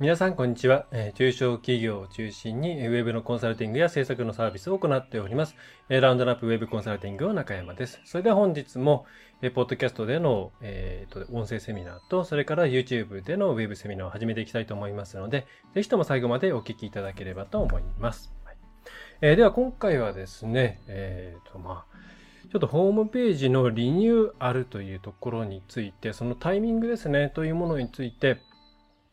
皆さんこんにちは、中小企業を中心にウェブのコンサルティングや制作のサービスを行っております、ラウンドナップウェブコンサルティングの中山です。それでは本日も、ポッドキャストでの、えーと、音声セミナーとそれから YouTube でのウェブセミナーを始めていきたいと思いますのでぜひとも最後までお聞きいただければと思います。はい。えー、では今回はですね、えっ、ー、とまあ、ちょっとホームページのリニューアルというところについて、そのタイミングですね、というものについて、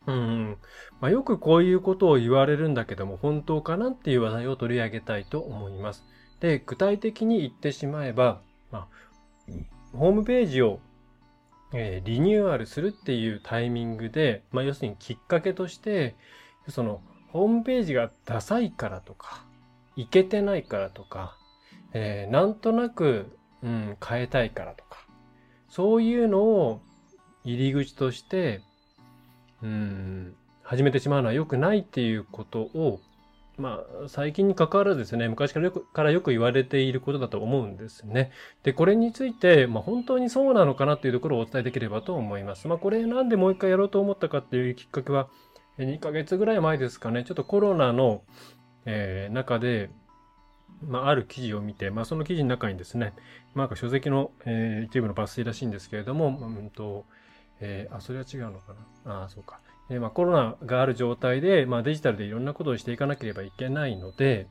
うん、まあ、よくこういうことを言われるんだけども、本当かなっていう話題を取り上げたいと思います。で、具体的に言ってしまえば、まあ、ホームページを、えー、リニューアルするっていうタイミングで、まあ、要するにきっかけとして、その、ホームページがダサいからとか、いけてないからとか、えー、なんとなく、うん、変えたいからとか、そういうのを入り口として、うん、始めてしまうのは良くないっていうことを、まあ、最近に関わらずですね、昔からよくからよく言われていることだと思うんですね。で、これについて、まあ、本当にそうなのかなっていうところをお伝えできればと思います。まあ、これなんでもう一回やろうと思ったかっていうきっかけは、2ヶ月ぐらい前ですかね、ちょっとコロナの、えー、中で、まあ、ある記事を見て、まあ、その記事の中にですね、まあ、書籍の、えー、一部の抜粋らしいんですけれども、うんとえー、あ、それは違うのかな？あ、そうか。えー、まあ、コロナがある状態で、まあ、デジタルでいろんなことをしていかなければいけないので、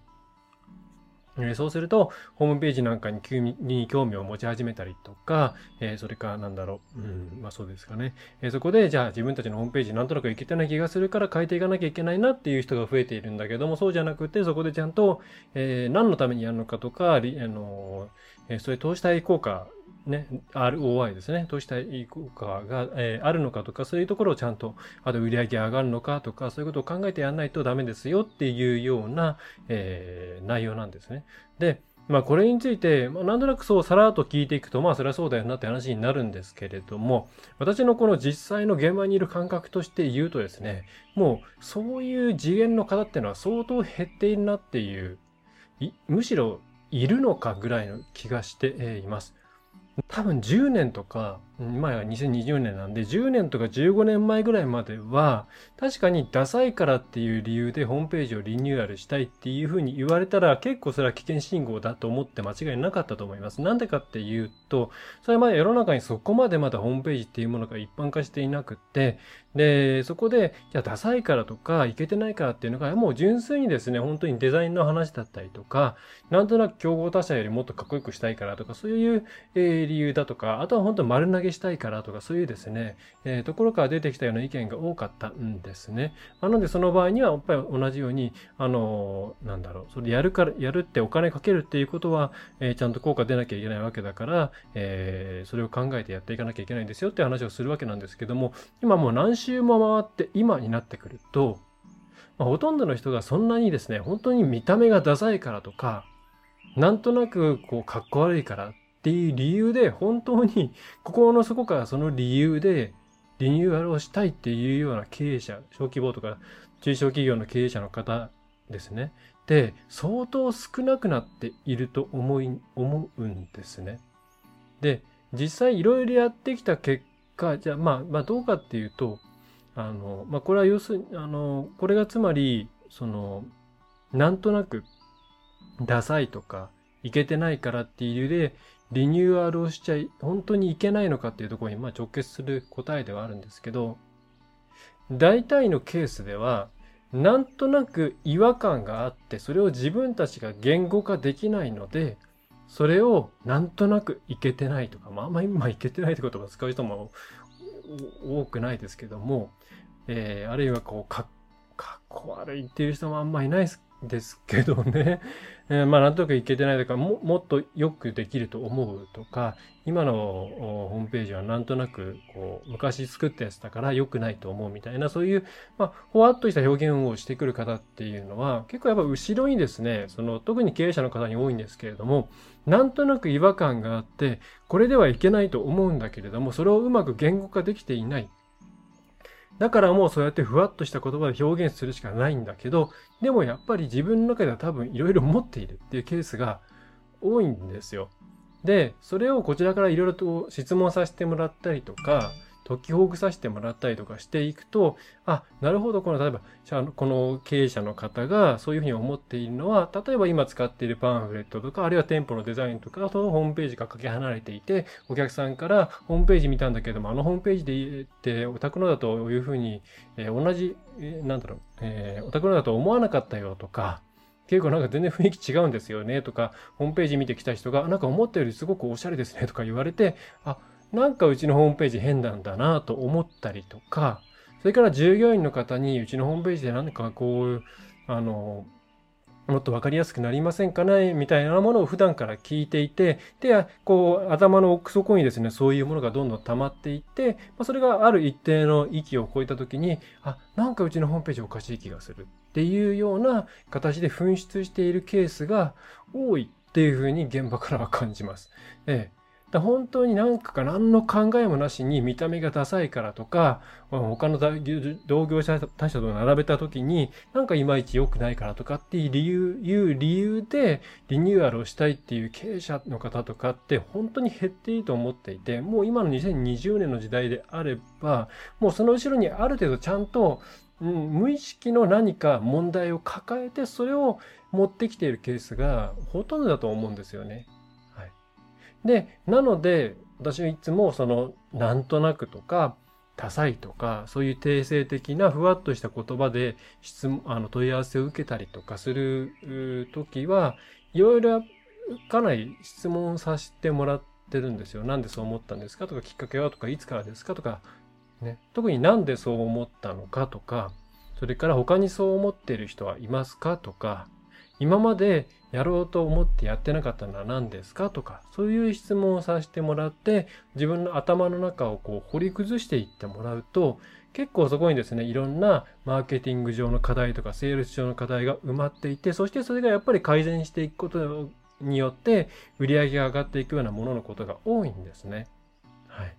えそうすると、ホームページなんかに急に興味を持ち始めたりとか、え、それかなんだろう、うん、まあそうですかね。え、そこで、じゃあ自分たちのホームページなんとなくいけてない気がするから変えていかなきゃいけないなっていう人が増えているんだけども、そうじゃなくて、そこでちゃんと、え、何のためにやるのかとか、あのえそれ投資対効果ね、ROI ですね、投資対効果が、えー、あるのかとか、そういうところをちゃんと、あと売り上げ上がるのかとか、そういうことを考えてやらないとダメですよっていうような、えー、内容なんですね。で、まあこれについて、まあ、なんとなくそうさらっと聞いていくと、まあそれはそうだよなって話になるんですけれども、私のこの実際の現場にいる感覚として言うとですね、もうそういう次元の方っていうのは相当減っているなっていう、いむしろいるのかぐらいの気がしています。多分10年とか、今や2020年なんで、10年とか15年前ぐらいまでは、確かにダサいからっていう理由でホームページをリニューアルしたいっていうふうに言われたら、結構それは危険信号だと思って間違いなかったと思います。なんでかっていうと、それまだ世の中にそこまでまだホームページっていうものが一般化していなくって、で、そこで、じゃダサいからとか、いけてないからっていうのが、もう純粋にですね、本当にデザインの話だったりとか、なんとなく競合他社よりもっとかっこよくしたいからとか、そういう、えー、理由だとか、あとは本当丸投げしたいからとか、そういうですね、えー、ところから出てきたような意見が多かったんですね。なので、その場合には、やっぱり同じように、あのー、なんだろう、それやるから、やるってお金かけるっていうことは、えー、ちゃんと効果出なきゃいけないわけだから、えー、それを考えてやっていかなきゃいけないんですよって話をするわけなんですけども、今もう何周も回って今になってくると、まあ、ほとんどの人がそんなにですね、本当に見た目がダサいからとか、なんとなくこう、かっこ悪いからっていう理由で、本当に 心の底からその理由でリニューアルをしたいっていうような経営者、小規模とか中小企業の経営者の方ですね。で、相当少なくなっていると思い、思うんですね。で、実際いろいろやってきた結果、じゃあまあ、まあどうかっていうと、あの、まあこれは要するに、あの、これがつまり、その、なんとなく、ダサいとか、いけてないからっていう理由で、リニューアルをしちゃい、本当にいけないのかっていうところに、まあ、直結する答えではあるんですけど、大体のケースでは、なんとなく違和感があって、それを自分たちが言語化できないので、それをなんとなくいけてないとか、まああんまあ今いけてないって言葉を使う人も多くないですけども、えー、あるいはこうか、かっこ悪いっていう人もあんまいないですけどね。えー、まあなんとなくいけてないとかも、もっとよくできると思うとか、今のホームページはなんとなくこう昔作ったやつだから良くないと思うみたいな、そういう、まあ、ほわっとした表現をしてくる方っていうのは、結構やっぱ後ろにですね、その特に経営者の方に多いんですけれども、なんとなく違和感があって、これではいけないと思うんだけれども、それをうまく言語化できていない。だからもうそうやってふわっとした言葉で表現するしかないんだけど、でもやっぱり自分の中では多分いろいろ持っているっていうケースが多いんですよ。で、それをこちらからいろいろと質問させてもらったりとか、解きほぐさせてもらったりとかしていくと、あ、なるほど、この、例えば、この経営者の方がそういうふうに思っているのは、例えば今使っているパンフレットとか、あるいは店舗のデザインとか、あとホームページがかけ離れていて、お客さんからホームページ見たんだけども、あのホームページで言って、お宅のだというふうに、えー、同じ、えー、なんだろう、えー、お宅のだと思わなかったよとか、結構なんか全然雰囲気違うんですよねとか、ホームページ見てきた人が、なんか思ったよりすごくおしゃれですねとか言われて、あ、なんかうちのホームページ変なんだなと思ったりとか、それから従業員の方にうちのホームページで何かこう、あの、もっとわかりやすくなりませんかねみたいなものを普段から聞いていて、で、こう、頭の奥底にですね、そういうものがどんどん溜まっていって、まあ、それがある一定の域を超えた時に、あ、なんかうちのホームページおかしい気がするっていうような形で噴出しているケースが多いっていうふうに現場からは感じます。ええだ本当になんか何の考えもなしに見た目がダサいからとか、他の同業者他社と並べた時になんかいまいち良くないからとかっていう理由、いう理由でリニューアルをしたいっていう経営者の方とかって本当に減っていいと思っていて、もう今の2020年の時代であれば、もうその後ろにある程度ちゃんと、うん、無意識の何か問題を抱えてそれを持ってきているケースがほとんどだと思うんですよね。で、なので、私はいつもその、なんとなくとか、多彩とか、そういう定性的なふわっとした言葉で質問、あの問い合わせを受けたりとかするときは、いろいろかなり質問させてもらってるんですよ。なんでそう思ったんですかとか、きっかけはとか、いつからですかとか、ね。特になんでそう思ったのかとか、それから他にそう思ってる人はいますかとか、今までやろうと思ってやってなかったのは何ですか？とか、そういう質問をさせてもらって、自分の頭の中をこう掘り崩していってもらうと、結構そこにですね、いろんなマーケティング上の課題とか、セールス上の課題が埋まっていて、そしてそれがやっぱり改善していくことによって、売り上げが上がっていくようなもののことが多いんですね。はい。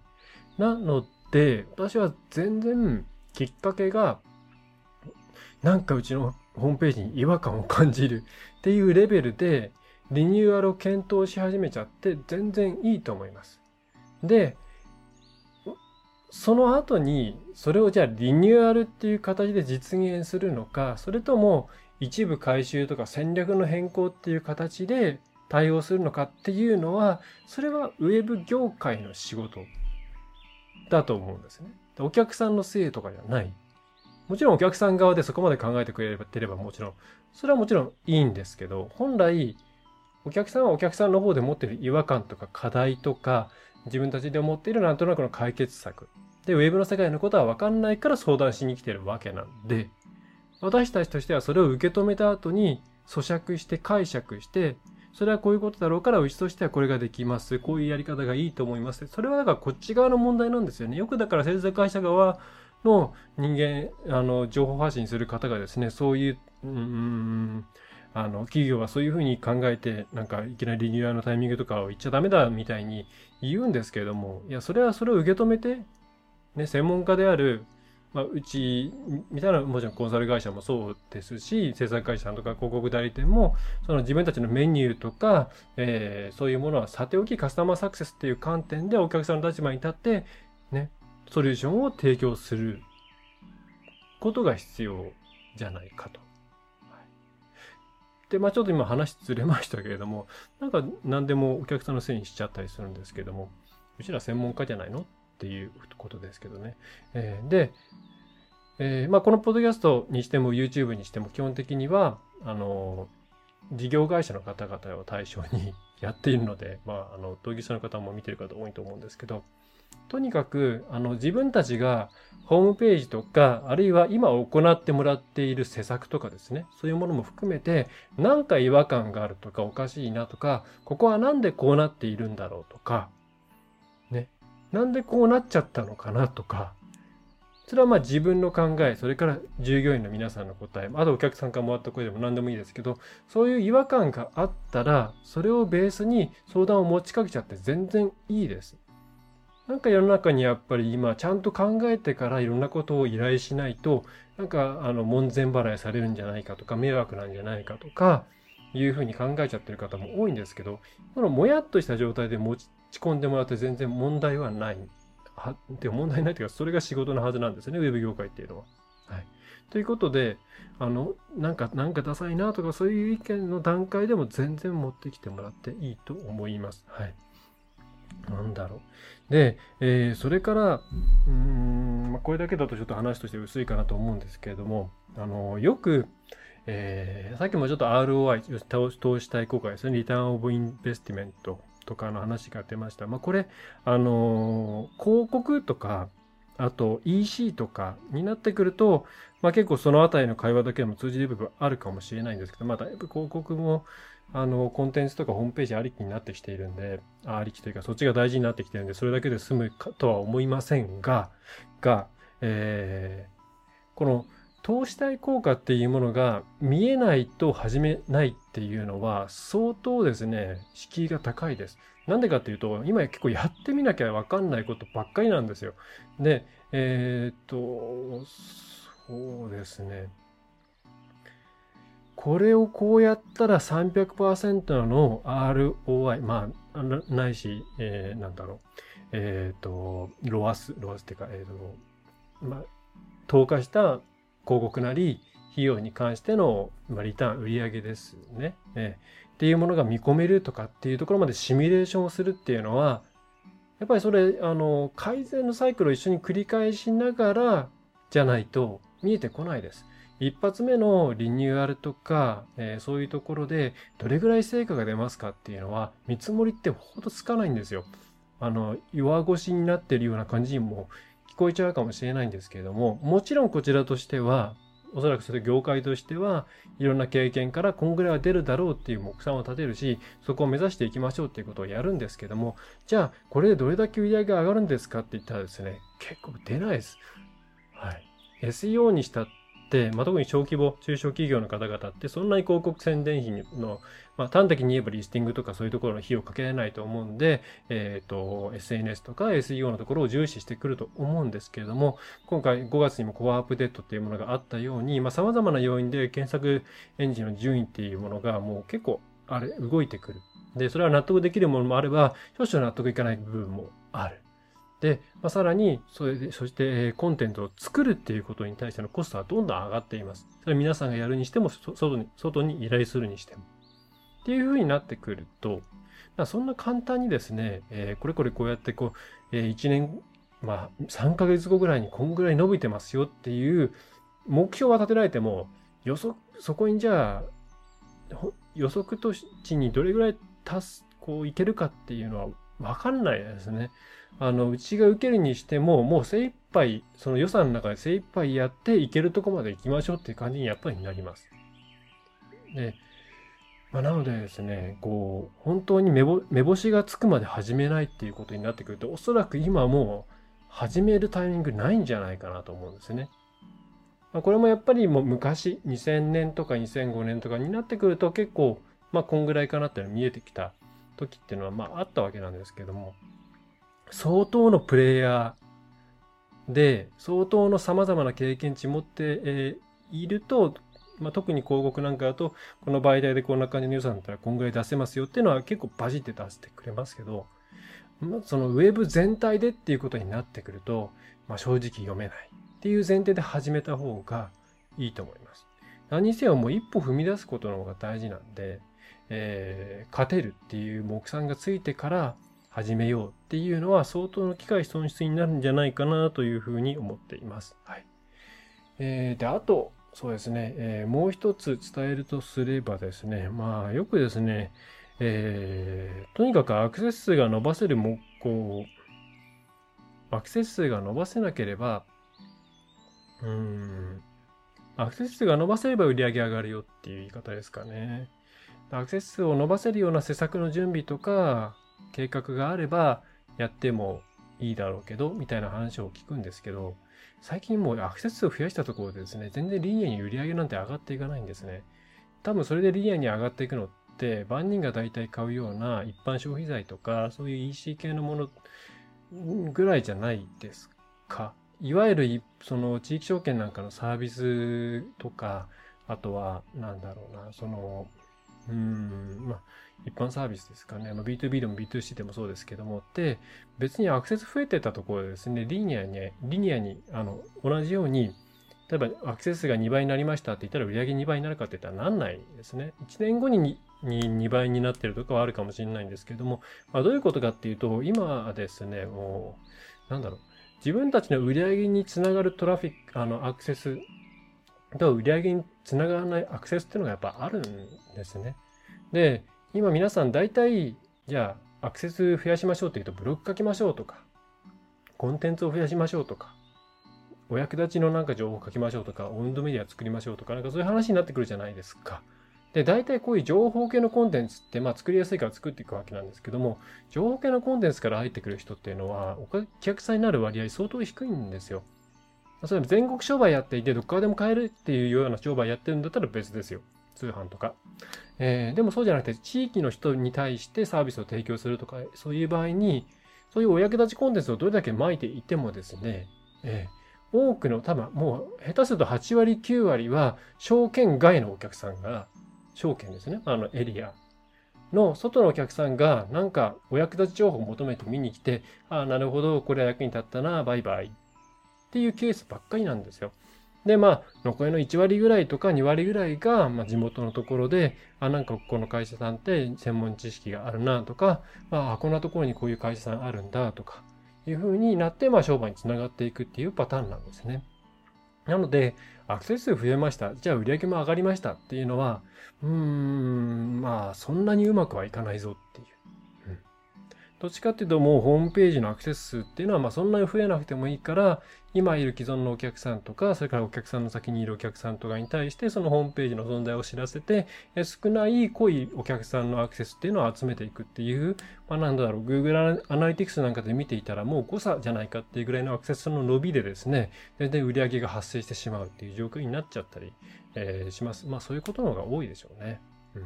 なので、私は全然きっかけが、なんかうちのホームページに違和感を感じるっていうレベルでリニューアルを検討し始めちゃって全然いいと思います。で、その後にそれをじゃあリニューアルっていう形で実現するのか、それとも一部回収とか戦略の変更っていう形で対応するのかっていうのは、それはウェブ業界の仕事だと思うんですね。お客さんのせいとかじゃない。もちろんお客さん側でそこまで考えてくれてればもちろん、それはもちろんいいんですけど、本来、お客さんはお客さんの方で持っている違和感とか課題とか、自分たちで思っているなんとなくの解決策。で、ウェブの世界のことはわかんないから相談しに来てるわけなんで、私たちとしてはそれを受け止めた後に咀嚼して解釈して、それはこういうことだろうから、うちとしてはこれができます。こういうやり方がいいと思います。それはだからこっち側の問題なんですよね。よくだから制作会社側はの人間、あの、情報発信する方がですね、そういう、うん、あの、企業はそういうふうに考えて、なんか、いきなりリニューアルのタイミングとかを言っちゃダメだみたいに言うんですけれども、いや、それはそれを受け止めて、ね、専門家である、まあ、うちみたいな、もちろんコンサル会社もそうですし、制作会社とか広告代理店も、その自分たちのメニューとか、えー、そういうものはさておきカスタマーサクセスっていう観点でお客さんの立場に立って、ね、ソリューションを提供することが必要じゃないかと。で、まあちょっと今話ずれましたけれども、なんか何でもお客さんのせいにしちゃったりするんですけども、うちら専門家じゃないのっていうことですけどね。えー、で、えー、まあこのポッドキャストにしても YouTube にしても基本的には、あの、事業会社の方々を対象に やっているので、まあ、あの、同業者の方も見てる方多いと思うんですけど、とにかく、あの、自分たちがホームページとか、あるいは今行ってもらっている施策とかですね、そういうものも含めて、何か違和感があるとか、おかしいなとか、ここはなんでこうなっているんだろうとか、ね、なんでこうなっちゃったのかなとか、それはまあ自分の考え、それから従業員の皆さんの答え、あとお客さんからもらった声でも何でもいいですけど、そういう違和感があったら、それをベースに相談を持ちかけちゃって全然いいです。なんか世の中にやっぱり今ちゃんと考えてからいろんなことを依頼しないと、なんかあの門前払いされるんじゃないかとか、迷惑なんじゃないかとか、いうふうに考えちゃってる方も多いんですけど、このもやっとした状態で持ち込んでもらって全然問題はないは、で問題ないというか、それが仕事のはずなんですね、ウェブ業界っていうのは。はい。ということで、あの、なんか、なんかダサいなとか、そういう意見の段階でも全然持ってきてもらっていいと思います。はい。なんだろう。で、えー、それから、うん、まあ、これだけだとちょっと話として薄いかなと思うんですけれども、あの、よく、えー、さっきもちょっと ROI、投資対効果ですね、リターンオブインベスティメントとかの話が出ました。まあ、これ、あのー、広告とか、あと EC とかになってくると、まあ、結構そのあたりの会話だけでも通じる部分あるかもしれないんですけど、まあ、だいぶ広告も、あの、コンテンツとかホームページありきになってきているんで、ありきというか、そっちが大事になってきてるんで、それだけで済むかとは思いませんが、が、えー、この、投資対効果っていうものが見えないと始めないっていうのは相当ですね、敷居が高いです。なんでかっていうと、今結構やってみなきゃわかんないことばっかりなんですよ。で、えー、っと、そうですね。これをこうやったら300%の ROI、まあ、ないし、えー、なんだろう。えっ、と、ロアス、ロアスっていうか、えっ、と、まあ、投下した広告なり、費用に関しての、まあ、リターン、売上ですね、えー。っていうものが見込めるとかっていうところまでシミュレーションをするっていうのは、やっぱりそれ、あの、改善のサイクルを一緒に繰り返しながらじゃないと見えてこないです。一発目のリニューアルとか、えー、そういうところでどれぐらい成果が出ますかっていうのは見積もりってほどつかないんですよ。あの、弱腰になってるような感じにも聞こえちゃうかもしれないんですけれども、もちろんこちらとしては、おそらくそれ業界としてはいろんな経験からこんぐらいは出るだろうっていう目算を立てるし、そこを目指していきましょうっていうことをやるんですけども、じゃあこれでどれだけ売り上げが上がるんですかって言ったらですね、結構出ないです。はい。SEO にしたっ、まあ、特に小規模、中小企業の方々ってそんなに広告宣伝費の、まあ、端的に言えばリスティングとかそういうところの費用かけられないと思うんで、えっ、ー、と、SNS とか SEO のところを重視してくると思うんですけれども、今回5月にもコアアップデートっていうものがあったように、まあ、様々な要因で検索エンジンの順位っていうものがもう結構、あれ、動いてくる。で、それは納得できるものもあれば、少々納得いかない部分もある。で、まあ、さらに、それで、そして、コンテンツを作るっていうことに対してのコストはどんどん上がっています。それ皆さんがやるにしても、外に、外に依頼するにしても。っていうふうになってくると、そんな簡単にですね、えー、これこれこうやってこう、えー、1年、まあ、3ヶ月後ぐらいにこんぐらい伸びてますよっていう目標は立てられても、予測、そこにじゃあ、予測としにどれぐらい達す、こういけるかっていうのはわかんないですね。あの、うちが受けるにしても、もう精一杯、その予算の中で精一杯やっていけるとこまで行きましょうっていう感じにやっぱりなります。で、まあ、なのでですね、こう、本当に目目星がつくまで始めないっていうことになってくると、おそらく今もう始めるタイミングないんじゃないかなと思うんですね。まあ、これもやっぱりもう昔、2000年とか2005年とかになってくると結構、まあ、こんぐらいかなっていうのが見えてきた時っていうのは、まあ、あったわけなんですけども、相当のプレイヤーで、相当の様々な経験値持って、え、いると、まあ、特に広告なんかだと、この媒体でこんな感じの予算だったらこんぐらい出せますよっていうのは結構バジって出してくれますけど、まあ、そのウェブ全体でっていうことになってくると、まあ、正直読めないっていう前提で始めた方がいいと思います。何にせよもう一歩踏み出すことの方が大事なんで、えー、勝てるっていう目算がついてから始めようっていうのは相当の機会損失になるんじゃないかなというふうに思っています。はい。えー、で、あと、そうですね、えー、もう一つ伝えるとすればですね、まあ、よくですね、えー、とにかくアクセス数が伸ばせるも、こう、アクセス数が伸ばせなければ、うーん、アクセス数が伸ばせれば売り上げ上がるよっていう言い方ですかね。アクセス数を伸ばせるような施策の準備とか計画があればやってもいいだろうけど、みたいな話を聞くんですけど、最近もうアクセス数を増やしたところでですね、全然リニアに売り上げなんて上がっていかないんですね。多分それでリニアに上がっていくのって、万人が大体買うような一般消費財とか、そういう EC 系のものぐらいじゃないですか。いわゆる、その地域証券なんかのサービスとか、あとは、なんだろうな、その、うん、まあ、一般サービスですかね。まあ、B2B でも B2C でもそうですけども。で、別にアクセス増えてたところでですね、リニアに、リニアに、あの、同じように、例えばアクセスが2倍になりましたって言ったら売上2倍になるかって言ったらなんないですね。1年後に 2, 2倍になってるとかはあるかもしれないんですけども、まあ、どういうことかっていうと、今ですね、もう、なんだろう、自分たちの売り上げにつながるトラフィック、あの、アクセスと売り上げにつながらないアクセスっていうのがやっぱあるんですね。で、今皆さん大体、じゃあアクセス増やしましょうって言うとブロック書きましょうとか、コンテンツを増やしましょうとか、お役立ちのなんか情報を書きましょうとか、オウンドメディア作りましょうとか、なんかそういう話になってくるじゃないですか。で、大体こういう情報系のコンテンツって、まあ作りやすいから作っていくわけなんですけども、情報系のコンテンツから入ってくる人っていうのは、お客さんになる割合相当低いんですよ。それ全国商売やっていて、どこからでも買えるっていうような商売やってるんだったら別ですよ。通販とか。えー、でもそうじゃなくて、地域の人に対してサービスを提供するとか、そういう場合に、そういうお役立ちコンテンツをどれだけ巻いていてもですね、えー、多くの、多分もう下手すると8割、9割は、証券外のお客さんが、証券ですね、あのエリアの外のお客さんが、なんかお役立ち情報を求めて見に来て、ああ、なるほど、これは役に立ったな、バイバイっていうケースばっかりなんですよ。で、まあ、残りの1割ぐらいとか2割ぐらいが、まあ、地元のところで、あ、なんかここの会社さんって専門知識があるなとか、まあ、こんなところにこういう会社さんあるんだとか、いう風になって、まあ、商売につながっていくっていうパターンなんですね。なので、アクセス数増えました。じゃあ売り上げも上がりましたっていうのは、うーん、まあ、そんなにうまくはいかないぞっていう。どっちかっていうともうホームページのアクセス数っていうのはまあそんなに増えなくてもいいから、今いる既存のお客さんとか、それからお客さんの先にいるお客さんとかに対してそのホームページの存在を知らせて、少ない濃いお客さんのアクセスっていうのを集めていくっていう、まあなんだろう、Google アナリティクスなんかで見ていたらもう誤差じゃないかっていうぐらいのアクセスの伸びでですね、全然売り上げが発生してしまうっていう状況になっちゃったり、えー、します。まあそういうことの方が多いでしょうね。うん。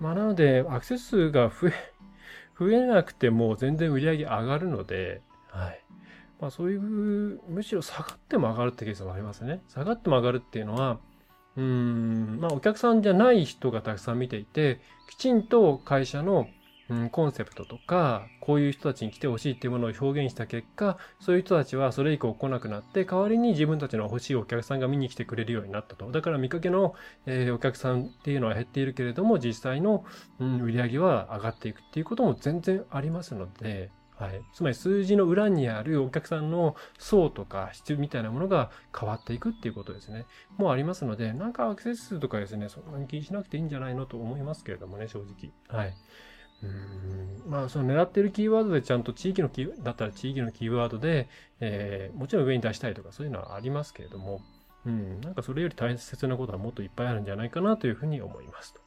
まあなので、アクセス数が増え、増えなくても全然売り上げ上がるので、はい。まあそういう、むしろ下がっても上がるってケースもありますね。下がっても上がるっていうのは、うん、まあお客さんじゃない人がたくさん見ていて、きちんと会社のうん、コンセプトとか、こういう人たちに来てほしいっていうものを表現した結果、そういう人たちはそれ以降来なくなって、代わりに自分たちの欲しいお客さんが見に来てくれるようになったと。だから見かけの、えー、お客さんっていうのは減っているけれども、実際の、うん、売り上げは上がっていくっていうことも全然ありますので、はい。つまり数字の裏にあるお客さんの層とか質みたいなものが変わっていくっていうことですね。もうありますので、なんかアクセス数とかですね、そんなに気にしなくていいんじゃないのと思いますけれどもね、正直。はい。うんまあ、その狙ってるキーワードでちゃんと地域のキー、だったら地域のキーワードで、えー、もちろん上に出したいとかそういうのはありますけれども、うん、なんかそれより大切なことはもっといっぱいあるんじゃないかなというふうに思いますと。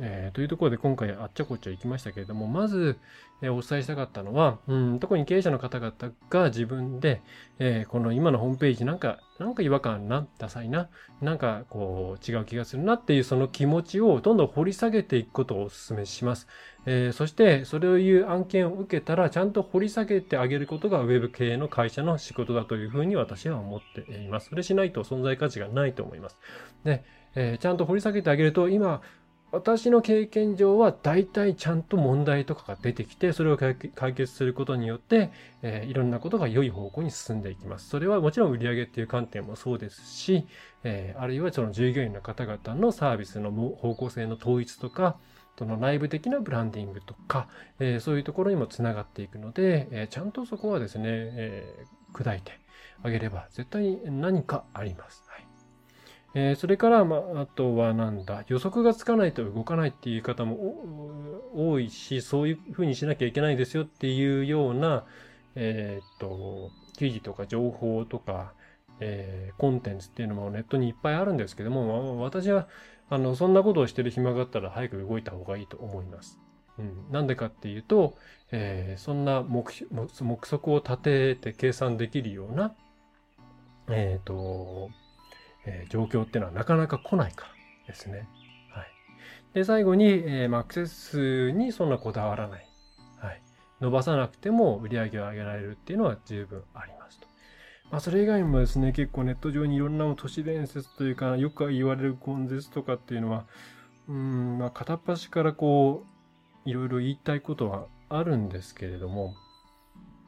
えー、というところで今回あっちゃこっちゃ行きましたけれども、まず、えー、お伝えしたかったのは、うん、特に経営者の方々が自分で、えー、この今のホームページなんか、なんか違和感な、ダサいな、なんかこう違う気がするなっていうその気持ちをどんどん掘り下げていくことをお勧めします。えー、そして、それをいう案件を受けたら、ちゃんと掘り下げてあげることがウェブ系の会社の仕事だというふうに私は思っています。それしないと存在価値がないと思います。で、えー、ちゃんと掘り下げてあげると、今、私の経験上は大体ちゃんと問題とかが出てきて、それを解決することによって、えー、いろんなことが良い方向に進んでいきます。それはもちろん売上っていう観点もそうですし、えー、あるいはその従業員の方々のサービスの方向性の統一とか、その内部的なブランディングとか、えー、そういうところにもつながっていくので、えちゃんとそこはですね、え砕いてあげれば絶対に何かあります。はいえー、それから、まあ、あとはなんだ、予測がつかないと動かないっていう方も多いし、そういうふうにしなきゃいけないですよっていうような、えーっと、記事とか情報とか、えーコンテンツっていうのもネットにいっぱいあるんですけども、ま私は、あの、そんなことをしてる暇があったら早く動いた方がいいと思います。うん。なんでかっていうと、えーそんな目目目測を立てて計算できるような、えっ、と、えー状況っていうのはなかなか来ないからですね。はい。で、最後に、えーまあアクセス数にそんなこだわらない。はい。伸ばさなくても売り上げを上げられるっていうのは十分ありますと。まあ、それ以外にもですね、結構ネット上にいろんな都市伝説というか、よく言われる根絶とかっていうのは、うん、まあ、片っ端からこう、いろいろ言いたいことはあるんですけれども、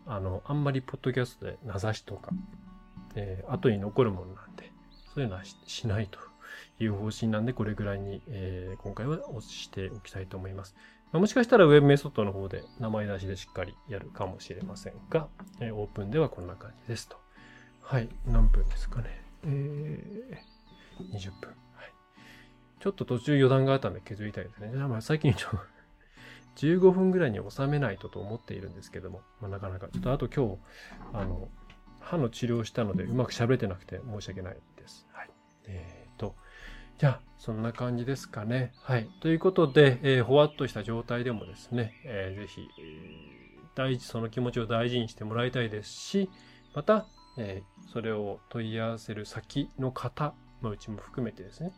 あの、あんまりポッドキャストで名指しとか、えー後に残るものなんで、そういうのはししないという方針なんで、これぐらいに、え今回はおしておきたいと思います。まもしかしたらウェブメソッドの方で名前出しでしっかりやるかもしれませんが、えオープンではこんな感じですと。はい。何分ですかね。えー、20分。はい。ちょっと途中余談があったんで削りたいですね。じゃあまあ最近ちょっと 15分ぐらいに収めないとと思っているんですけども、まあ、なかなか、ちょっとあと今日、あの、歯の治療したのでうまく喋れてなくて申し訳ない。はい。えーと、じゃあ、そんな感じですかね。はい。ということで、えーほわっとした状態でもですね、えーぜひ、大事、その気持ちを大事にしてもらいたいですし、また、えーそれを問い合わせる先の方、まあ、うちも含めてですね、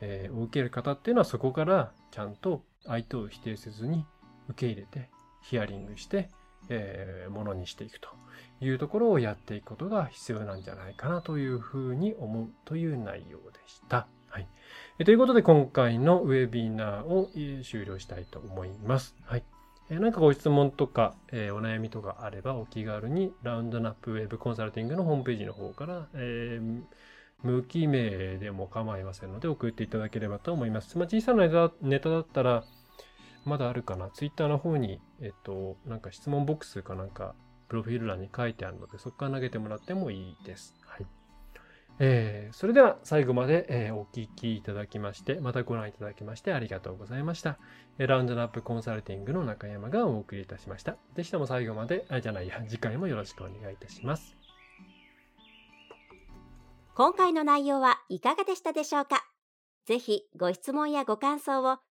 えーを受ける方っていうのはそこからちゃんと相手を否定せずに受け入れて、ヒアリングして、えーものにしていくというところをやっていくことが必要なんじゃないかなというふうに思うという内容でした。はい。ということで今回のウェビナーを終了したいと思います。はい。えーなんかご質問とか、えお悩みとかあればお気軽にラウンドナップウェブコンサルティングのホームページの方から、えー無記名でも構いませんので送っていただければと思います。まあ、小さなネタだったらまだあるかな。ツイッターの方に、えっと、なんか質問ボックスかなんか、プロフィール欄に書いてあるので、そこから投げてもらってもいいです。はい。えーそれでは最後まで、えーお聞きいただきまして、またご覧いただきましてありがとうございました。えーラウンドナップコンサルティングの中山がお送りいたしました。ぜひとも最後まで、あ、じゃないや、次回もよろしくお願いいたします。今回の内容はいかがでしたでしょうか？ぜひご質問やご感想を